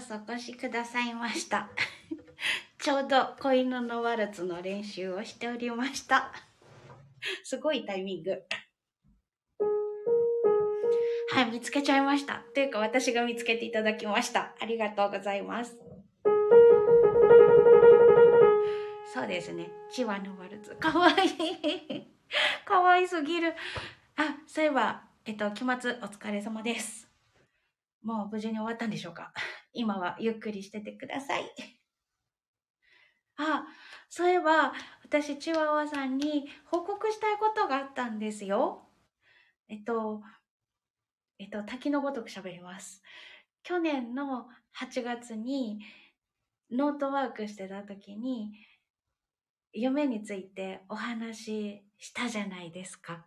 うこそお越しくださいました。ちょうど子犬のワルツの練習をしておりました。すごいタイミング。はい、見つけちゃいました。というか私が見つけていただきました。ありがとうございます。そうですね。チワのワルツ。かわいい。かわいすぎる。あ、そういえば、えっと、期末お疲れ様です。もう無事に終わったんでしょうか？今はゆっくりしててください。あ、そういえば、私、チワワさんに報告したいことがあったんですよ。えっと、えっと、滝のごとく喋ります。去年の8月にノートワークしてた時に、夢についてお話ししたじゃないですか。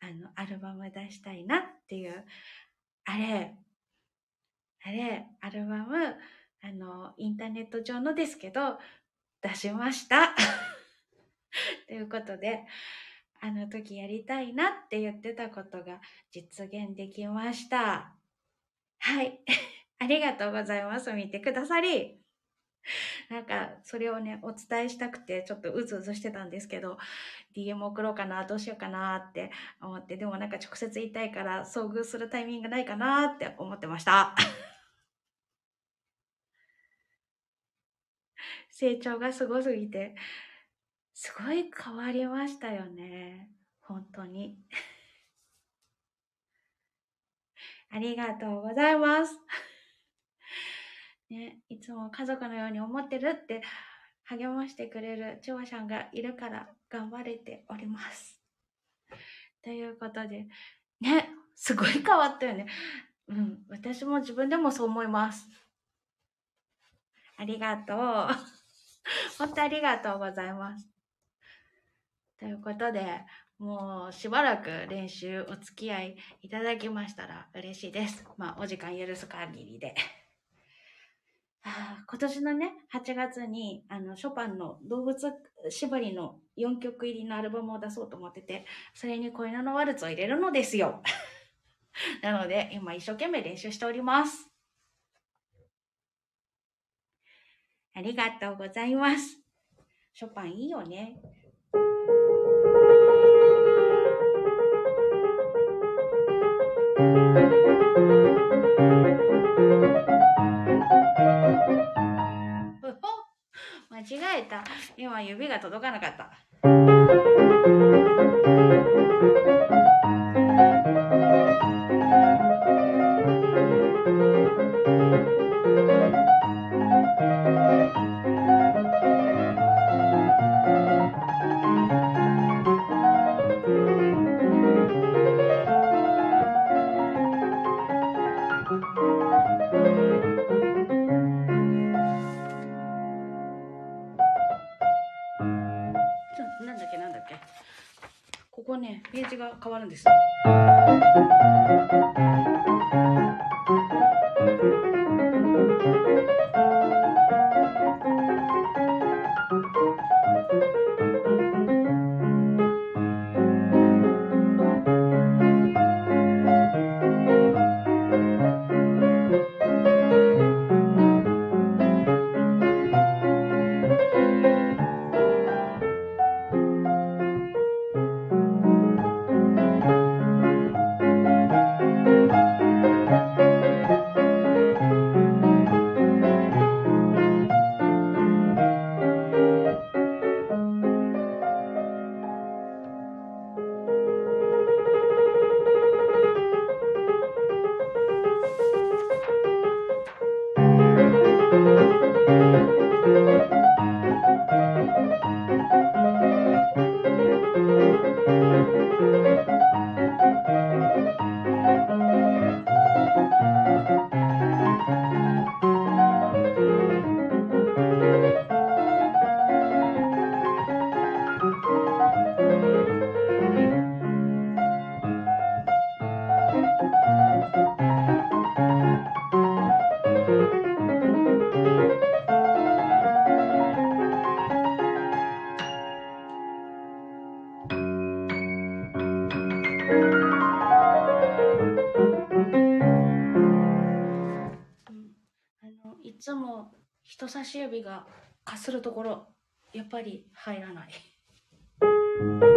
あの、アルバム出したいなっていう、あれ、あれ、アルバム、あの、インターネット上のですけど、出しました。ということで、あの時やりたいなって言ってたことが実現できました。はい。ありがとうございます。見てくださり。なんか、それをね、お伝えしたくて、ちょっとうずうずしてたんですけど、DM 送ろうかな、どうしようかなって思って、でもなんか直接言いたいから、遭遇するタイミングないかなって思ってました。成長がすごすぎて、すごい変わりましたよね。本当に。ありがとうございます。ね、いつも家族のように思ってるって励ましてくれるチワさんがいるから頑張れております。ということで、ね、すごい変わったよね。うん、私も自分でもそう思います。ありがとう。本当ありがとうございます。ということで、もうしばらく練習お付き合いいただきましたら嬉しいです。まあ、お時間許す限りで。今年のね、8月に、あの、ショパンの動物縛りの4曲入りのアルバムを出そうと思ってて、それに小犬のワルツを入れるのですよ。なので、今一生懸命練習しております。ありがとうございます。ショパンいいよね。間違えた。今指が届かなかった。指がかするところやっぱり入らない。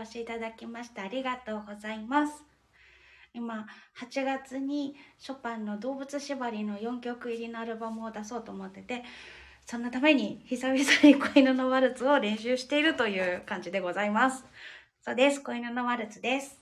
お越しいただきましてありがとうございます。今、8月にショパンの動物縛りの4曲入りのアルバムを出そうと思ってて、そのために久々に子犬のワルツを練習しているという感じでございます。そうです。子犬のワルツです。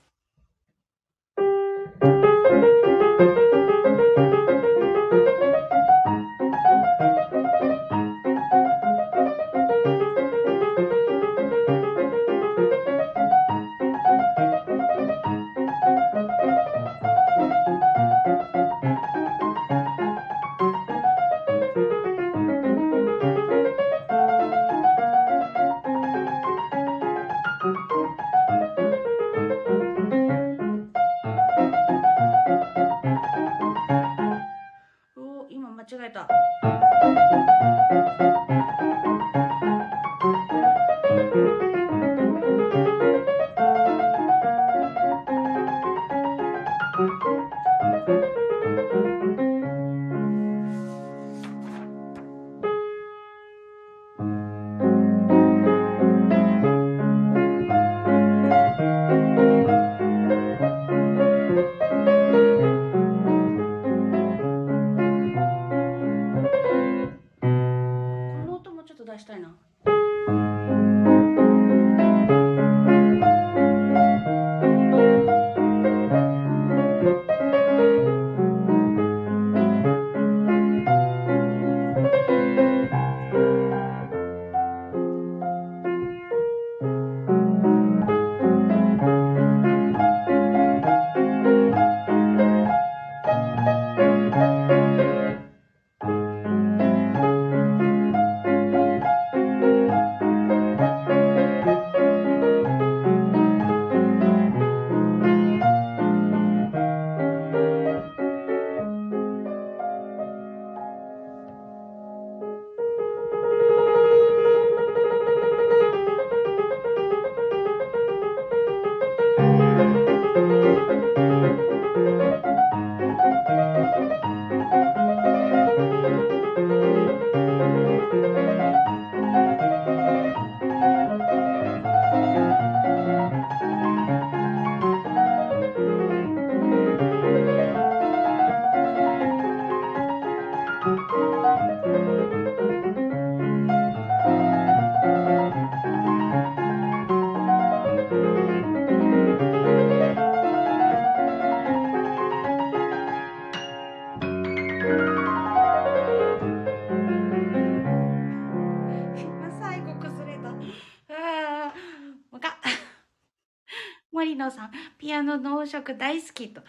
の音色大好きと。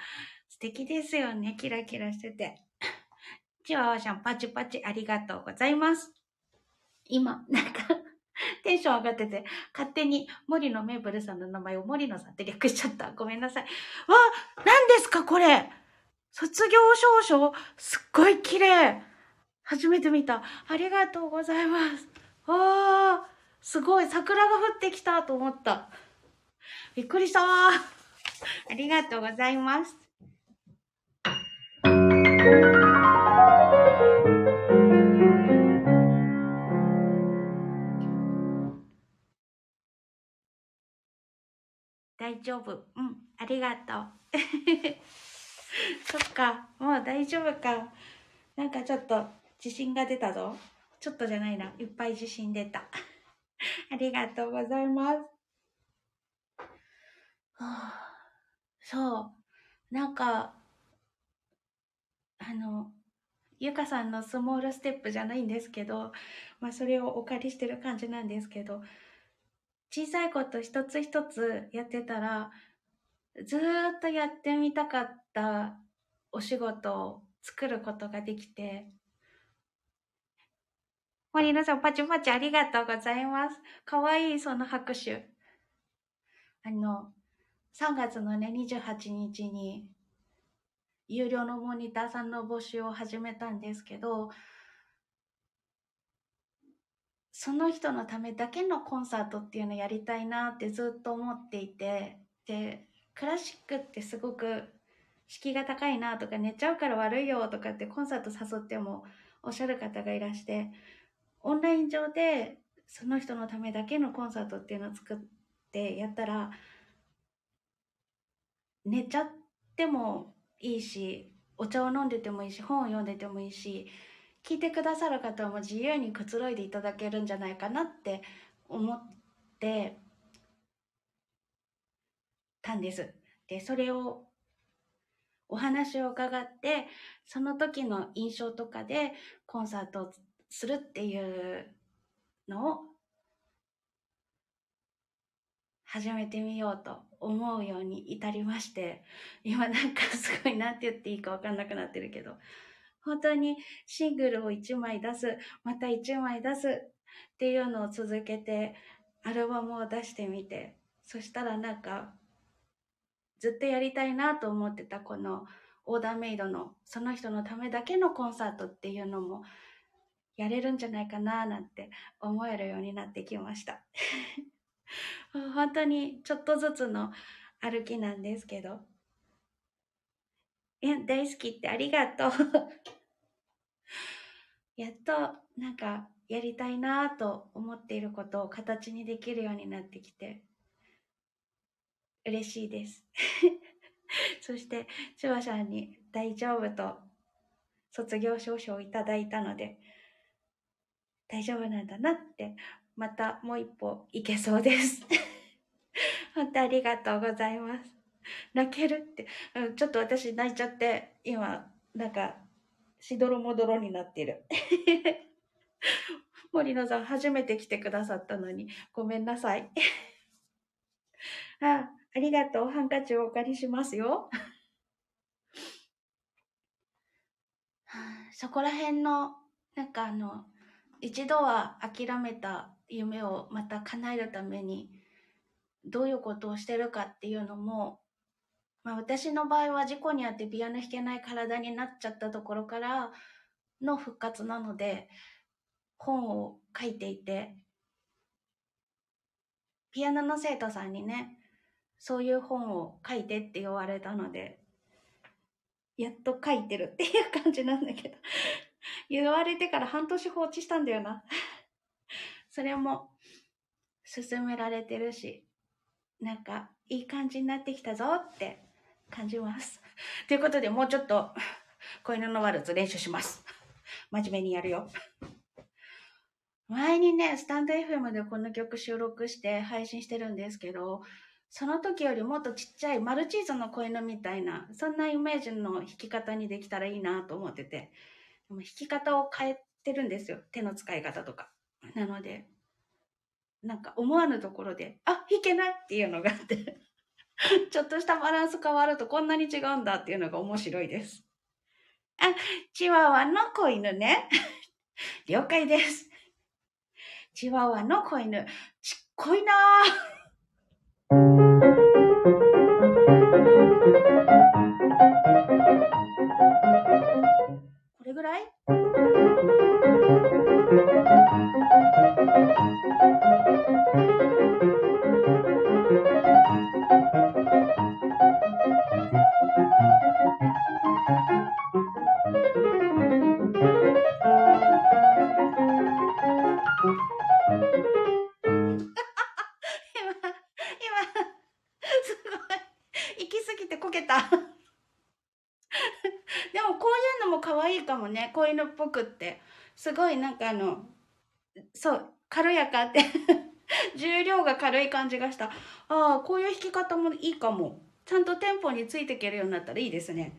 素敵ですよね。キラキラしてて。チワワちゃん、パチパチありがとうございます。今、なんか テンション上がってて、勝手に森野メーブルさんの名前を森野さんって略しちゃった。ごめんなさい。わ、何ですかこれ卒業証書すっごい綺麗初めて見た。ありがとうございます。わー、すごい。桜が降ってきたと思った。びっくりしたありがとうございます。大丈夫。うん、ありがとう。そっか、もう大丈夫か。なんかちょっと自信が出たぞ。ちょっとじゃないな。いっぱい自信出た。ありがとうございます。はあ、そう。なんか、あの、ゆかさんのスモールステップじゃないんですけど、まあそれをお借りしてる感じなんですけど、小さいこと一つ一つやってたら、ずっとやってみたかったお仕事を作ることができて、森野さん、パチパチありがとうございます。かわいい、その拍手。あの、3月のね、28日に、有料のモニターさんの募集を始めたんですけど、その人のためだけのコンサートっていうのをやりたいなってずっと思っていてでクラシックってすごく敷居が高いなとか寝ちゃうから悪いよとかってコンサート誘ってもおっしゃる方がいらしてオンライン上でその人のためだけのコンサートっていうのを作ってやったら寝ちゃってもいいしお茶を飲んでてもいいし本を読んでてもいいし聞いてくださる方も自由にくつろいでいただけるんじゃないかなって思ってたんです。で、それをお話を伺って、その時の印象とかでコンサートをするっていうのを始めてみようと思うように至りまして、今なんかすごい何て言っていいかわかんなくなってるけど、本当にシングルを1枚出す、また1枚出すっていうのを続けて、アルバムを出してみて、そしたらなんか、ずっとやりたいなと思ってたこのオーダーメイドのその人のためだけのコンサートっていうのもやれるんじゃないかななんて思えるようになってきました。本当にちょっとずつの歩きなんですけど、え、大好きってありがとう。やっとなんかやりたいなと思っていることを形にできるようになってきて嬉しいです。そして、シュワさんに大丈夫と卒業証書をいただいたので、大丈夫なんだなって、またもう一歩いけそうです。本当ありがとうございます。泣けるって、うん、ちょっと私泣いちゃって、今、なんか、しどろもどろになってる。森野さん、初めて来てくださったのに、ごめんなさい。あ、ありがとう。ハンカチをお借りしますよ。そこら辺の、なんかあの、一度は諦めた夢をまた叶えるために、どういうことをしてるかっていうのも、まあ、私の場合は事故にあってピアノ弾けない体になっちゃったところからの復活なので本を書いていてピアノの生徒さんにねそういう本を書いてって言われたのでやっと書いてるっていう感じなんだけど言われてから半年放置したんだよな。それも勧められてるしなんかいい感じになってきたぞって感じます。ということで、もうちょっと、子犬のワルツ練習します。真面目にやるよ。前にね、スタンド FM でこの曲収録して配信してるんですけど、その時よりもっとちっちゃいマルチーズの子犬みたいな、そんなイメージの弾き方にできたらいいなと思ってて、でも弾き方を変えてるんですよ。手の使い方とか。なので、なんか思わぬところで、あ、弾けないっていうのがあって ちょっとしたバランス変わるとこんなに違うんだっていうのが面白いです。あ、チワワの子犬ね。了解です。チワワの子犬、ちっこいなこれぐらい？すごいなんかあの、そう、軽やかって 重量が軽い感じがした。ああ、こういう弾き方もいいかも。ちゃんとテンポについていけるようになったらいいですね。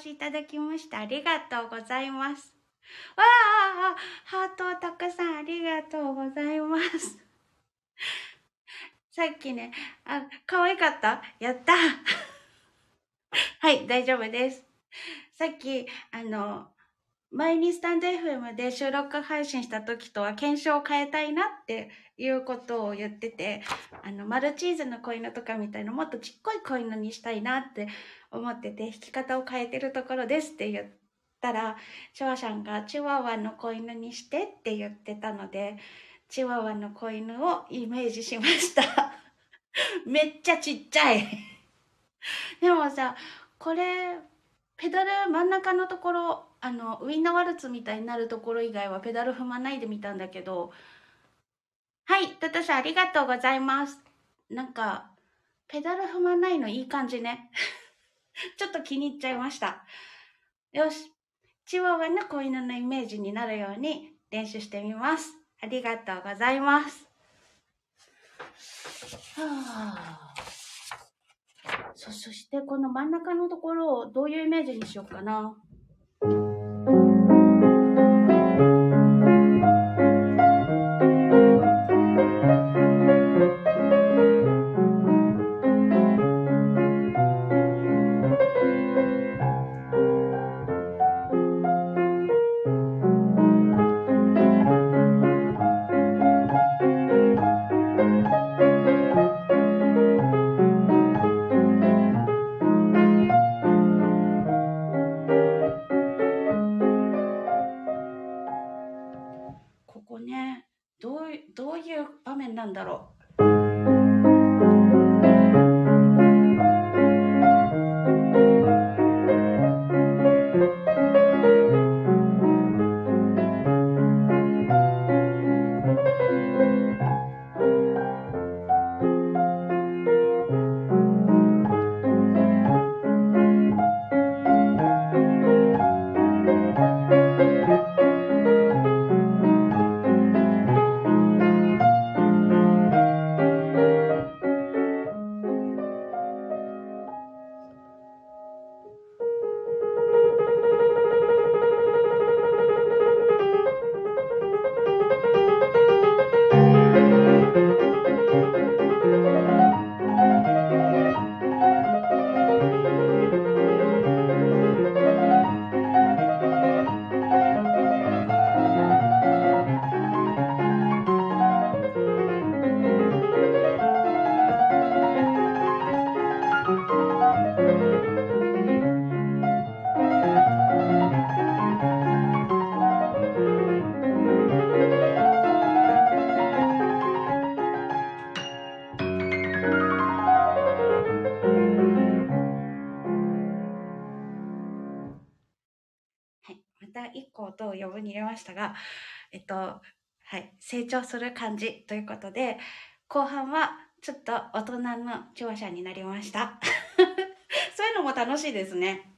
しいただきました。ありがとうございます。わあ、ハートをたくさんありがとうございます。さっきね、あ、可愛かった？やった はい、大丈夫です。さっき、あの、前にスタンド FM で収録配信した時とは検証を変えたいなっていうことを言ってて、あの、マルチーズの子犬とかみたいなもっとちっこい子犬にしたいなって思ってて、弾き方を変えてるところですって言ったら、チワさんがチワワの子犬にしてって言ってたので、チワワの子犬をイメージしました。めっちゃちっちゃい でもさ、これ、ペダル真ん中のところ、あの、ウィンナーワルツみたいになるところ以外はペダル踏まないでみたんだけど、はい、トトシありがとうございます。なんか、ペダル踏まないのいい感じね。ちょっと気に入っちゃいました。よし。チワワの子犬のイメージになるように練習してみます。ありがとうございます。はあ、そ、そしてこの真ん中のところをどういうイメージにしようかな。う。はい。また一個と余分に入れましたが、えっと、はい。成長する感じということで、後半はちょっと大人の聴者になりました。そういうのも楽しいですね。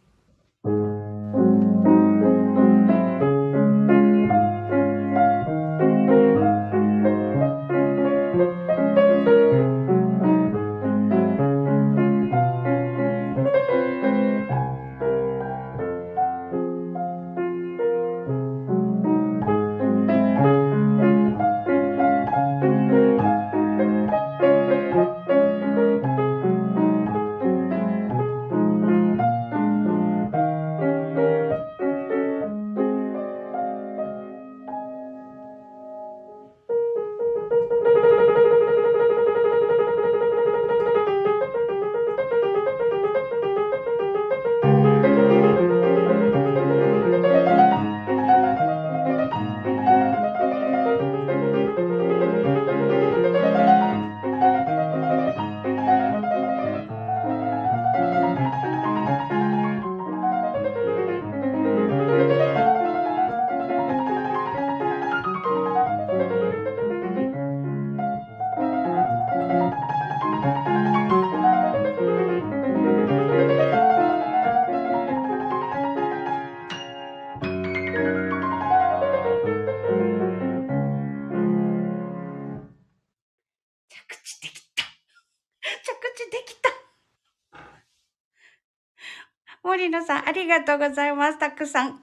さん、ありがとうございます。たくさん。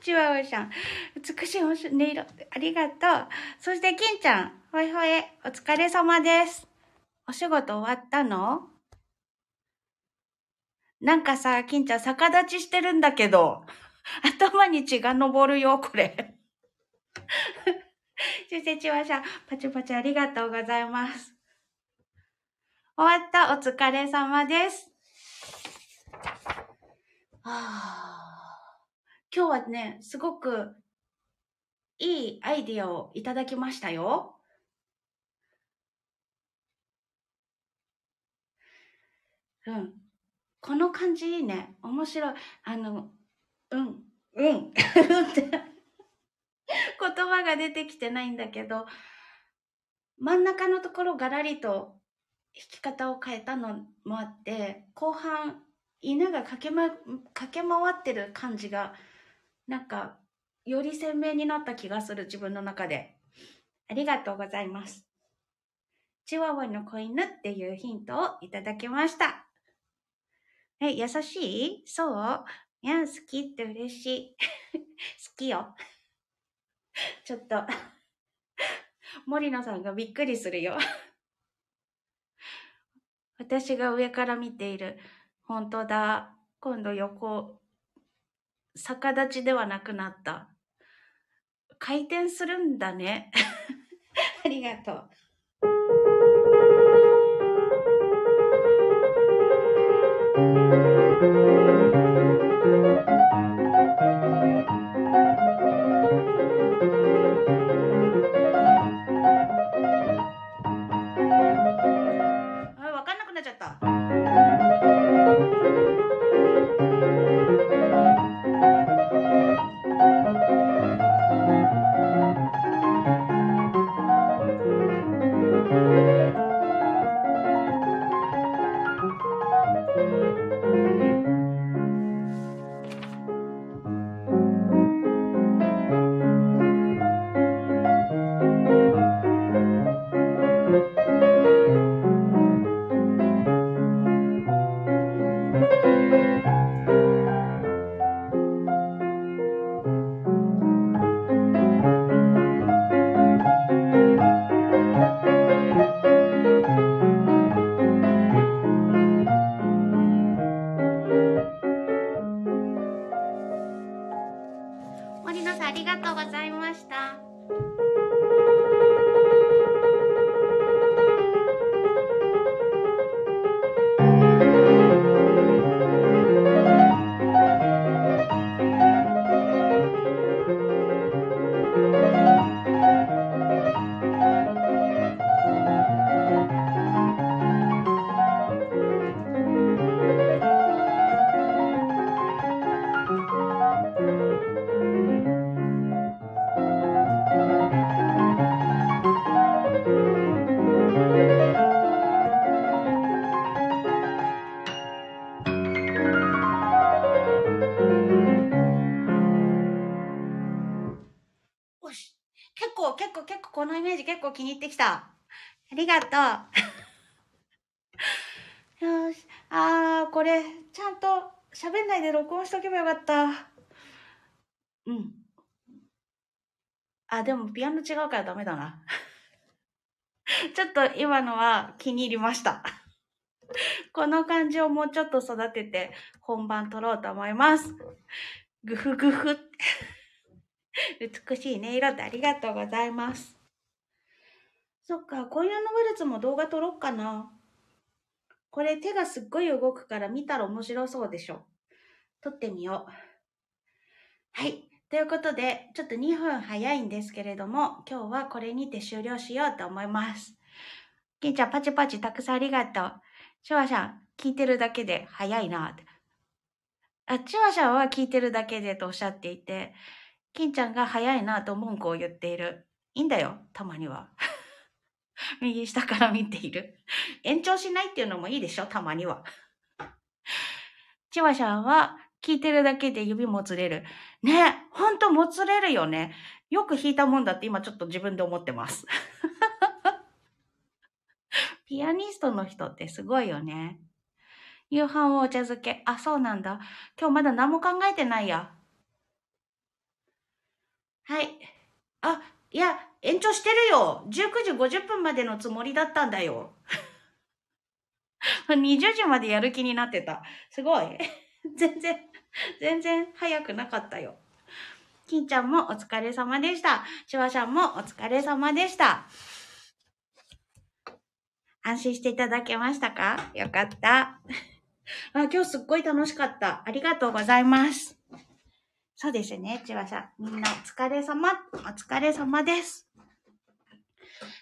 チワワさん、美しい音色、ありがとう。そして、金ちゃん、ほいほい、お疲れ様です。お仕事終わったの？なんかさ、金ちゃん、逆立ちしてるんだけど、頭に血が昇るよ、これ。そして、チワさん、パチパチありがとうございます。終わった、お疲れ様です。はあ、今日はね、すごくいいアイディアをいただきましたよ。うん。この感じいいね。面白い。あの、うん、うん。って言葉が出てきてないんだけど、真ん中のところガラリと弾き方を変えたのもあって、後半、犬が駆け,、ま、駆け回ってる感じが、なんか、より鮮明になった気がする、自分の中で。ありがとうございます。チワワの子犬っていうヒントをいただきました。え、優しい？そう？いや、好きって嬉しい。好きよ。ちょっと、森野さんがびっくりするよ。私が上から見ている。本当だ。今度横、逆立ちではなくなった。回転するんだね。ありがとう。構気に入ってきた。ありがとう。よし。あー、これ、ちゃんと喋んないで録音しとけばよかった。うん。あ、でもピアノ違うからダメだな。ちょっと今のは気に入りました。この感じをもうちょっと育てて本番撮ろうと思います。ぐふぐふ。美しい音色でありがとうございます。そっか、今夜のワルツも動画撮ろっかな。これ手がすっごい動くから見たら面白そうでしょ。撮ってみよう。はい。ということで、ちょっと2分早いんですけれども、今日はこれにて終了しようと思います。金ちゃん、パチパチたくさんありがとう。シュワシャン、聞いてるだけで早いなって。あ、チワシャンは聞いてるだけでとおっしゃっていて、金ちゃんが早いなと文句を言っている。いいんだよ、たまには。右下から見ている。延長しないっていうのもいいでしょ？たまには。チワシャンは聞いてるだけで指もつれる。ねほんともつれるよね。よく弾いたもんだって今ちょっと自分で思ってます。ピアニストの人ってすごいよね。夕飯をお茶漬け。あ、そうなんだ。今日まだ何も考えてないや。はい。あ、いや、延長してるよ。19時50分までのつもりだったんだよ。20時までやる気になってた。すごい。全然、全然早くなかったよ。金ちゃんもお疲れ様でした。シュワちゃんもお疲れ様でした。安心していただけましたか？よかった。あ今日すっごい楽しかった。ありがとうございます。そうですね、ちわさん。みんなお疲れ様。お疲れ様です。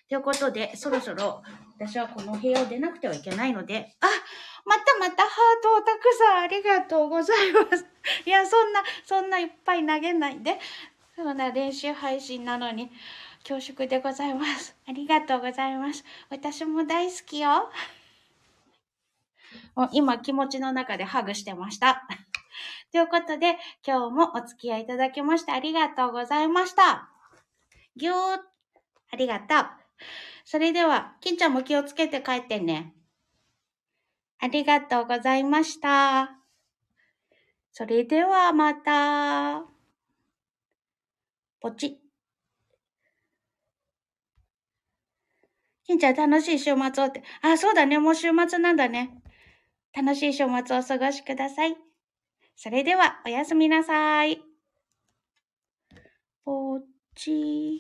ということで、そろそろ私はこの部屋を出なくてはいけないので、あまたまたハートをたくさんありがとうございます。いや、そんな、そんないっぱい投げないで。そんな練習配信なのに恐縮でございます。ありがとうございます。私も大好きよ。今気持ちの中でハグしてました。ということで、今日もお付き合いいただきましてありがとうございました。ぎゅーありがとう。それでは、金ちゃんも気をつけて帰ってね。ありがとうございました。それではまた。ポチ。金ちゃん楽しい週末をって。あ、そうだね。もう週末なんだね。楽しい週末をお過ごしください。それでは、おやすみなさい。ポチ